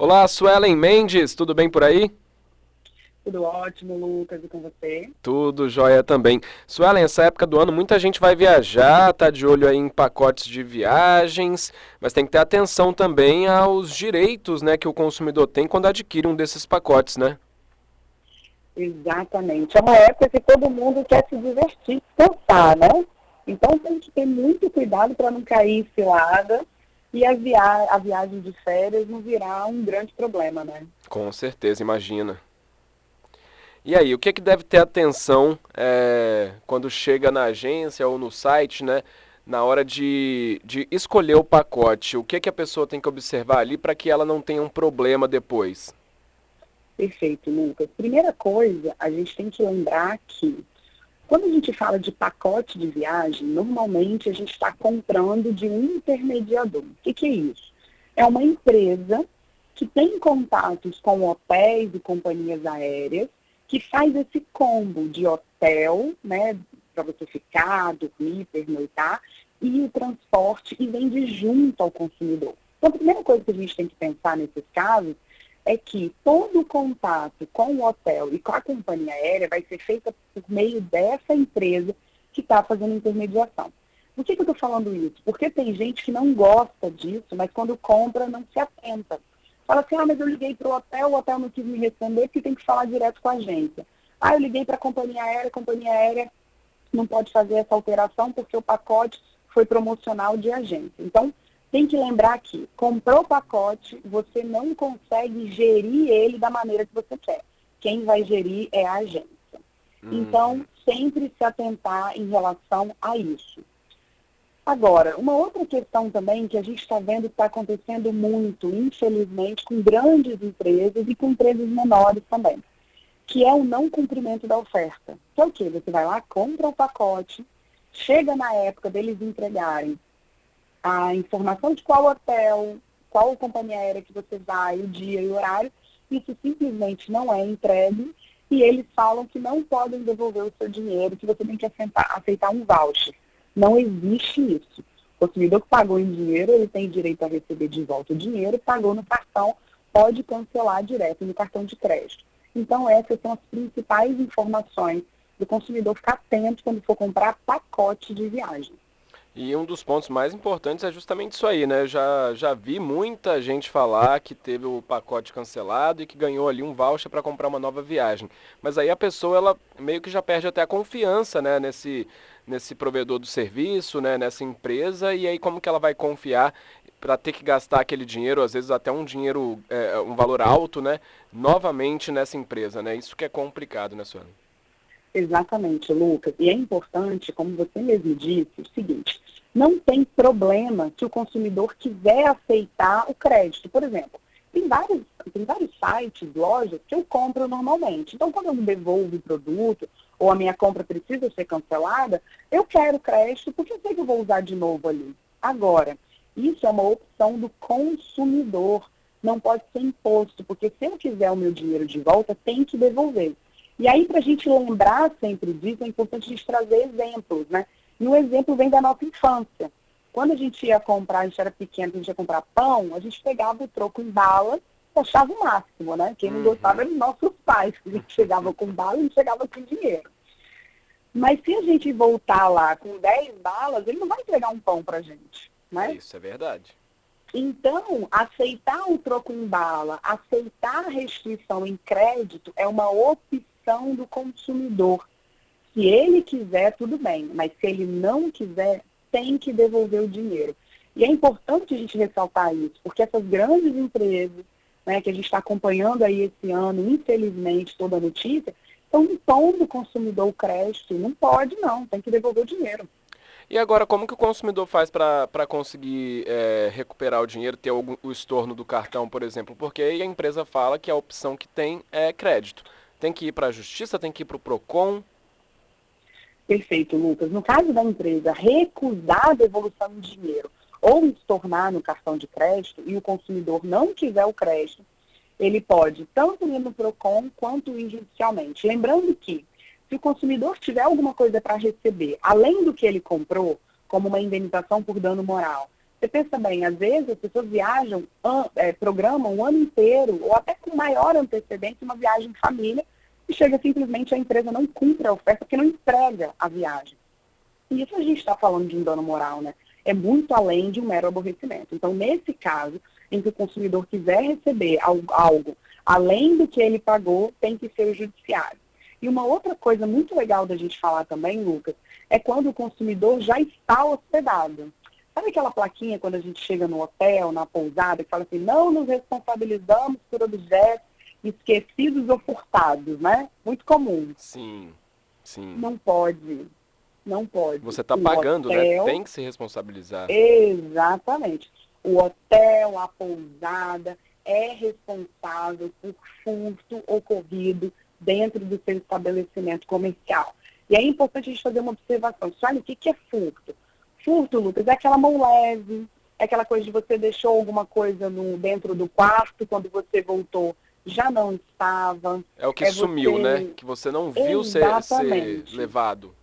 Olá, Suelen Mendes, tudo bem por aí? Tudo ótimo, Lucas, e com você? Tudo jóia também. Suelen, essa época do ano muita gente vai viajar, tá de olho aí em pacotes de viagens, mas tem que ter atenção também aos direitos né, que o consumidor tem quando adquire um desses pacotes, né? Exatamente. É uma época que todo mundo quer se divertir, pensar, né? Então tem que ter muito cuidado para não cair em cilada e a, via a viagem de férias não virar um grande problema, né? Com certeza, imagina. E aí, o que, é que deve ter atenção é, quando chega na agência ou no site, né? Na hora de, de escolher o pacote, o que, é que a pessoa tem que observar ali para que ela não tenha um problema depois? Perfeito, Lucas. Primeira coisa, a gente tem que lembrar que quando a gente fala de pacote de viagem, normalmente a gente está comprando de um intermediador. O que, que é isso? É uma empresa que tem contatos com hotéis e companhias aéreas que faz esse combo de hotel, né, para você ficar, dormir, pernoitar, e o transporte e vende junto ao consumidor. Então, a primeira coisa que a gente tem que pensar nesses casos é que todo o contato com o hotel e com a companhia aérea vai ser feito por meio dessa empresa que está fazendo intermediação. Por que, que eu estou falando isso? Porque tem gente que não gosta disso, mas quando compra não se atenta. Fala assim, ah, mas eu liguei para o hotel, o hotel não quis me responder porque tem que falar direto com a agência. Ah, eu liguei para a companhia aérea, a companhia aérea não pode fazer essa alteração porque o pacote foi promocional de agência. Então, tem que lembrar que comprou o pacote, você não consegue gerir ele da maneira que você quer. Quem vai gerir é a agência. Hum. Então, sempre se atentar em relação a isso. Agora, uma outra questão também que a gente está vendo que está acontecendo muito, infelizmente, com grandes empresas e com empresas menores também, que é o não cumprimento da oferta. Que é o quê? Você vai lá, compra o pacote, chega na época deles entregarem a informação de qual hotel, qual companhia aérea que você vai, o dia e o horário, isso simplesmente não é entregue e eles falam que não podem devolver o seu dinheiro, que você tem que aceitar, aceitar um voucher. Não existe isso. O consumidor que pagou em dinheiro, ele tem direito a receber de volta o dinheiro, pagou no cartão, pode cancelar direto no cartão de crédito. Então, essas são as principais informações do consumidor ficar atento quando for comprar pacote de viagem. E um dos pontos mais importantes é justamente isso aí, né? Eu já, já vi muita gente falar que teve o pacote cancelado e que ganhou ali um voucher para comprar uma nova viagem. Mas aí a pessoa, ela meio que já perde até a confiança, né? Nesse, nesse provedor do serviço, né, nessa empresa, e aí como que ela vai confiar para ter que gastar aquele dinheiro, às vezes até um dinheiro, é, um valor alto, né, novamente nessa empresa, né? Isso que é complicado, né, Sueli? Exatamente, Lucas. E é importante, como você mesmo disse, o seguinte, não tem problema se o consumidor quiser aceitar o crédito. Por exemplo, tem vários, tem vários sites, lojas que eu compro normalmente. Então, quando eu devolvo o produto ou a minha compra precisa ser cancelada, eu quero crédito porque eu sei que eu vou usar de novo ali. Agora, isso é uma opção do consumidor, não pode ser imposto, porque se eu quiser o meu dinheiro de volta, tem que devolver. E aí, para a gente lembrar sempre disso, é importante a gente trazer exemplos, né? E o exemplo vem da nossa infância. Quando a gente ia comprar, a gente era pequeno, a gente ia comprar pão, a gente pegava o troco em bala e achava o máximo, né? Quem não uhum. gostava eram nossos pais, que a gente chegava com bala e a gente chegava com dinheiro. Mas se a gente voltar lá com 10 balas, ele não vai entregar um pão pra gente, né? Isso é verdade. Então, aceitar o troco em bala, aceitar a restrição em crédito é uma opção do consumidor. Se ele quiser, tudo bem, mas se ele não quiser, tem que devolver o dinheiro. E é importante a gente ressaltar isso, porque essas grandes empresas, né, que a gente está acompanhando aí esse ano, infelizmente, toda a notícia, estão impondo o consumidor o crédito. Não pode, não, tem que devolver o dinheiro. E agora, como que o consumidor faz para conseguir é, recuperar o dinheiro, ter o estorno do cartão, por exemplo? Porque aí a empresa fala que a opção que tem é crédito. Tem que ir para a justiça, tem que ir para o PROCON, Perfeito, Lucas. No caso da empresa recusar a devolução de dinheiro ou estornar no cartão de crédito e o consumidor não quiser o crédito, ele pode tanto ir no PROCON quanto ir judicialmente. Lembrando que, se o consumidor tiver alguma coisa para receber, além do que ele comprou, como uma indenização por dano moral, Você pensa bem, às vezes as pessoas viajam, é, programam um ano inteiro, ou até com maior antecedência, uma viagem em família, e chega simplesmente a empresa não cumpre a oferta porque não entrega a viagem. E isso a gente está falando de um dano moral, né? É muito além de um mero aborrecimento. Então, nesse caso, em que o consumidor quiser receber algo além do que ele pagou, tem que ser o judiciário. E uma outra coisa muito legal da gente falar também, Lucas, é quando o consumidor já está hospedado. Sabe aquela plaquinha quando a gente chega no hotel, na pousada, que fala assim, não nos responsabilizamos por objetos esquecidos ou furtados, né? Muito comum. Sim, sim. Não pode. Não pode. Você está pagando, né? hotel, né? Tem que se responsabilizar. Exatamente. O hotel, a pousada é responsável por furto ocorrido dentro do seu estabelecimento comercial. E é importante a gente fazer uma observação. Olha, o que é furto? Furto, Lucas, é aquela mão leve, é aquela coisa de você deixou alguma coisa no, dentro do quarto, quando você voltou já não estava. É o que é sumiu, você... né? Que você não viu ser, ser, levado.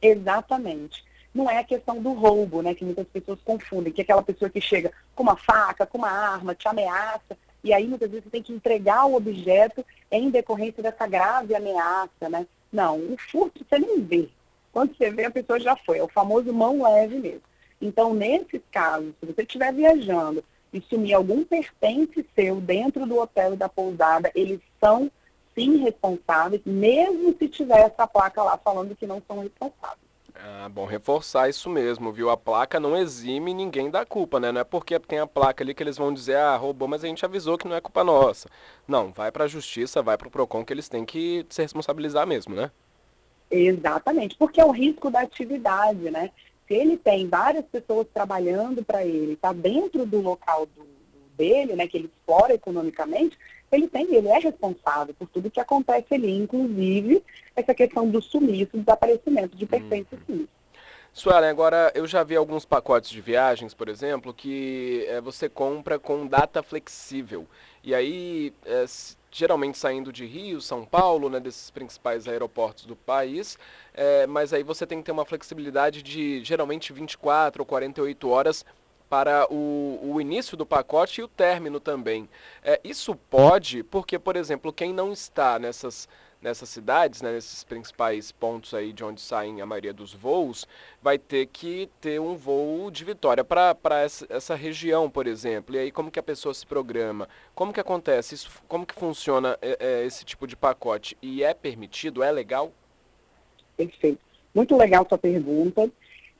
Exatamente. Não é a questão do roubo, né? Que muitas pessoas confundem, que é aquela pessoa que chega com uma faca, com uma arma, te ameaça, e aí muitas vezes você tem que entregar o objeto em decorrência dessa grave ameaça, né? Não, o furto você nem vê. Quando você vê, a pessoa já foi. É o famoso mão leve mesmo. Então, nesses casos, se você estiver viajando e sumir algum pertence seu dentro do hotel e da pousada, eles são sim responsáveis, mesmo se tiver essa placa lá falando que não são responsáveis. Ah, bom, reforçar isso mesmo, viu? A placa não exime ninguém da culpa, né? Não é porque tem a placa ali que eles vão dizer, ah, roubou, mas a gente avisou que não é culpa nossa. Não, vai para a justiça, vai para o PROCON que eles têm que se responsabilizar mesmo, né? Exatamente, porque é o risco da atividade, né? Se ele tem várias pessoas trabalhando para ele, está dentro do local do, do, dele, né, que ele explora economicamente, ele tem, ele é responsável por tudo que acontece ali, inclusive essa questão do sumiço, do desaparecimento de pertences uhum. Suelen, agora eu já vi alguns pacotes de viagens, por exemplo, que é, você compra com data flexível. E aí, é, geralmente saindo de Rio, São Paulo, né, desses principais aeroportos do país, é, mas aí você tem que ter uma flexibilidade de geralmente 24 ou 48 horas para o, o início do pacote e o término também. É, isso pode, porque, por exemplo, quem não está nessas nessas cidades, né, nesses principais pontos aí de onde saem a maioria dos voos, vai ter que ter um voo de Vitória para essa, essa região, por exemplo. E aí como que a pessoa se programa? Como que acontece? Isso, como que funciona é, é, esse tipo de pacote? E é permitido? É legal? Perfeito. Muito legal sua pergunta,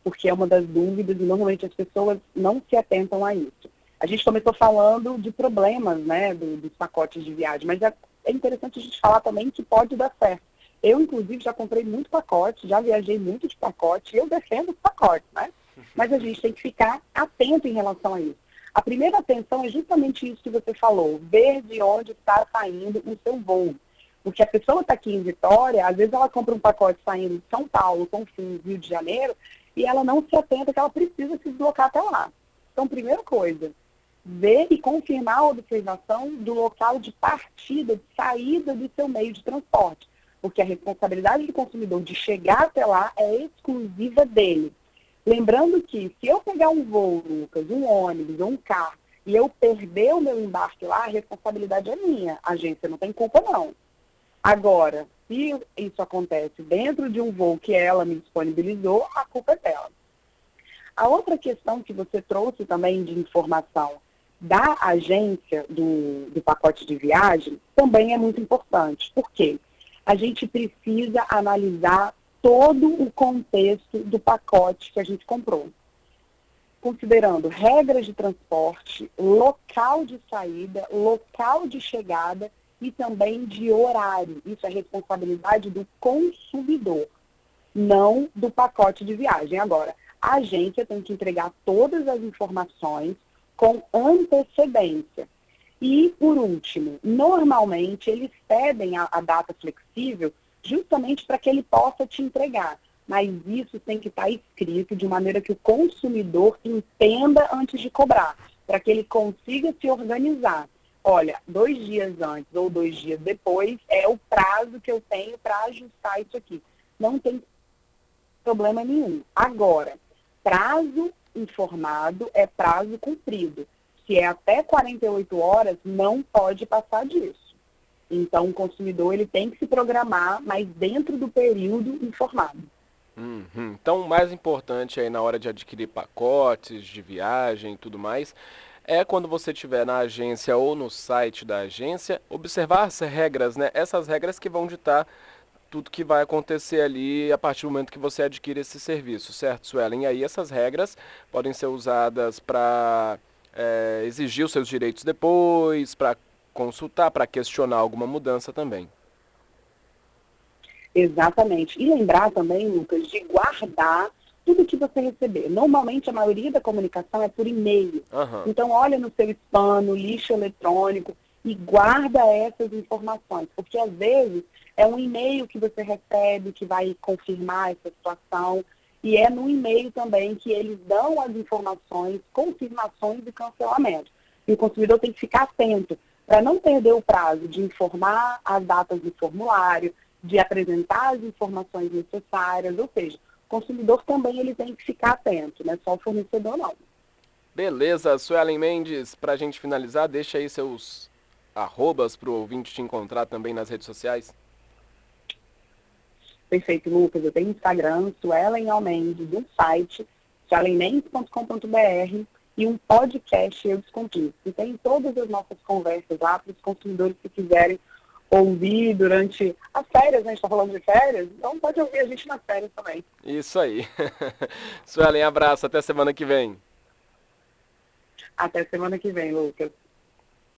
porque é uma das dúvidas e normalmente as pessoas não se atentam a isso. A gente começou falando de problemas, né, do, dos pacotes de viagem, mas é é interessante a gente falar também que pode dar certo. Eu, inclusive, já comprei muito pacote, já viajei muito de pacote, e eu defendo os pacotes, né? Mas a gente tem que ficar atento em relação a isso. A primeira atenção é justamente isso que você falou, ver de onde está saindo o seu voo. Porque a pessoa está aqui em Vitória, às vezes ela compra um pacote saindo de São Paulo, Confins, Rio de Janeiro, e ela não se atenta que ela precisa se deslocar até lá. Então, primeira coisa, ver e confirmar a observação do local de partida, de saída do seu meio de transporte. Porque a responsabilidade do consumidor de chegar até lá é exclusiva dele. Lembrando que se eu pegar um voo, Lucas, um ônibus ou um carro, e eu perder o meu embarque lá, a responsabilidade é minha. A agência não tem culpa, não. Agora, se isso acontece dentro de um voo que ela me disponibilizou, a culpa é dela. A outra questão que você trouxe também de informação da agência do, do pacote de viagem também é muito importante. Por quê? A gente precisa analisar todo o contexto do pacote que a gente comprou. Considerando regras de transporte, local de saída, local de chegada e também de horário. Isso é responsabilidade do consumidor, não do pacote de viagem. Agora, a agência tem que entregar todas as informações com antecedência. E, por último, normalmente eles pedem a, a data flexível justamente para que ele possa te entregar. Mas isso tem que estar tá escrito de maneira que o consumidor entenda antes de cobrar, para que ele consiga se organizar. Olha, dois dias antes ou dois dias depois é o prazo que eu tenho para ajustar isso aqui. Não tem problema nenhum. Agora, prazo informado, é prazo cumprido. Se é até 48 horas, não pode passar disso. Então, o consumidor ele tem que se programar, mas dentro do período informado. Uhum. Então, o mais importante aí na hora de adquirir pacotes de viagem e tudo mais é quando você estiver na agência ou no site da agência, observar as regras, né? Essas regras que vão ditar tudo que vai acontecer ali a partir do momento que você adquire esse serviço, certo, Suelen? E aí essas regras podem ser usadas para é, exigir os seus direitos depois, para consultar, para questionar alguma mudança também. Exatamente. E lembrar também, Lucas, de guardar tudo que você receber. Normalmente a maioria da comunicação é por e-mail. Uhum. Então olha no seu spam, no lixo eletrônico e guarda essas informações, porque às vezes é um e-mail que você recebe que vai confirmar essa situação e é no e-mail também que eles dão as informações, confirmações e cancelamento. E o consumidor tem que ficar atento para não perder o prazo de informar as datas do formulário, de apresentar as informações necessárias, ou seja, o consumidor também ele tem que ficar atento, não é só o fornecedor não. Beleza, Suelen Mendes, para a gente finalizar, deixa aí seus arrobas para o ouvinte te encontrar também nas redes sociais. Perfeito, Lucas. Eu tenho Instagram, Suelen Almendes, um site, suelenmendes.com.br e um podcast Eu Desconquista. E tem todas as nossas conversas lá para os consumidores que quiserem ouvir durante as férias, né? a gente está falando de férias, então pode ouvir a gente nas férias também. Isso aí. Suelen, abraço, até semana que vem. Até semana que vem, Lucas.